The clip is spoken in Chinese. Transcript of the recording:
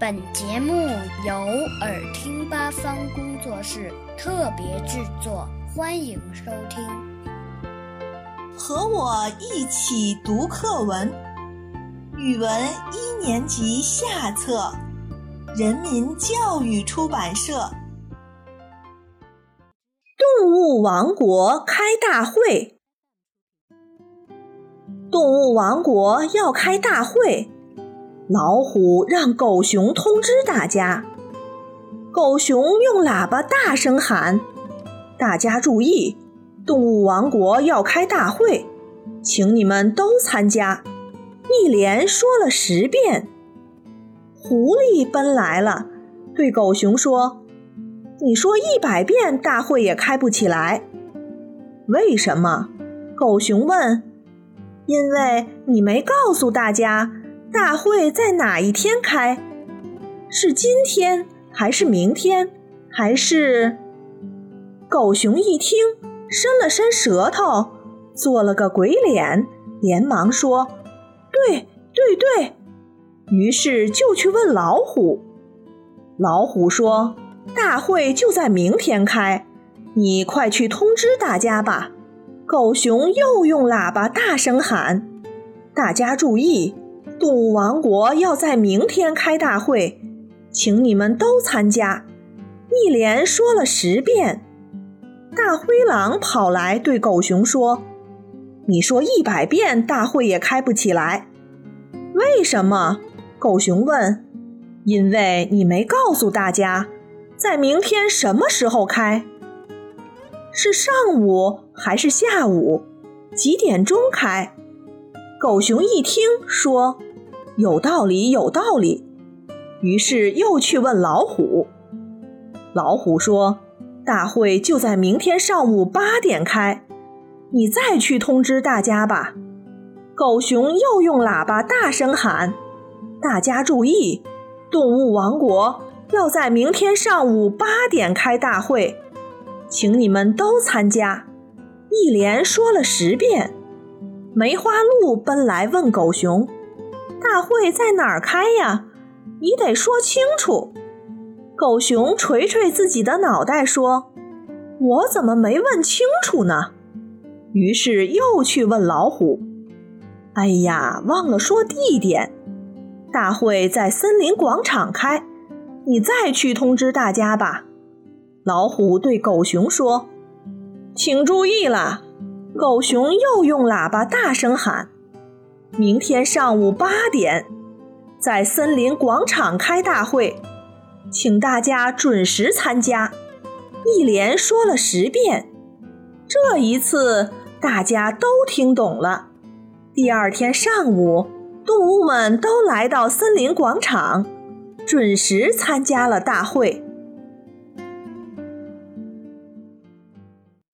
本节目由耳听八方工作室特别制作，欢迎收听。和我一起读课文，语文一年级下册，人民教育出版社。动物王国开大会，动物王国要开大会。老虎让狗熊通知大家，狗熊用喇叭大声喊：“大家注意，动物王国要开大会，请你们都参加。”一连说了十遍。狐狸奔来了，对狗熊说：“你说一百遍，大会也开不起来。为什么？”狗熊问。“因为你没告诉大家。”大会在哪一天开？是今天还是明天？还是……狗熊一听，伸了伸舌头，做了个鬼脸，连忙说：“对对对！”于是就去问老虎。老虎说：“大会就在明天开，你快去通知大家吧。”狗熊又用喇叭大声喊：“大家注意！”动物王国要在明天开大会，请你们都参加。一连说了十遍。大灰狼跑来对狗熊说：“你说一百遍，大会也开不起来。为什么？”狗熊问。“因为你没告诉大家，在明天什么时候开？是上午还是下午？几点钟开？”狗熊一听说。有道理，有道理。于是又去问老虎。老虎说：“大会就在明天上午八点开，你再去通知大家吧。”狗熊又用喇叭大声喊：“大家注意，动物王国要在明天上午八点开大会，请你们都参加。”一连说了十遍。梅花鹿奔来问狗熊。大会在哪儿开呀？你得说清楚。狗熊捶捶自己的脑袋说：“我怎么没问清楚呢？”于是又去问老虎。哎呀，忘了说地点。大会在森林广场开，你再去通知大家吧。老虎对狗熊说：“请注意了。”狗熊又用喇叭大声喊。明天上午八点，在森林广场开大会，请大家准时参加。一连说了十遍，这一次大家都听懂了。第二天上午，动物们都来到森林广场，准时参加了大会。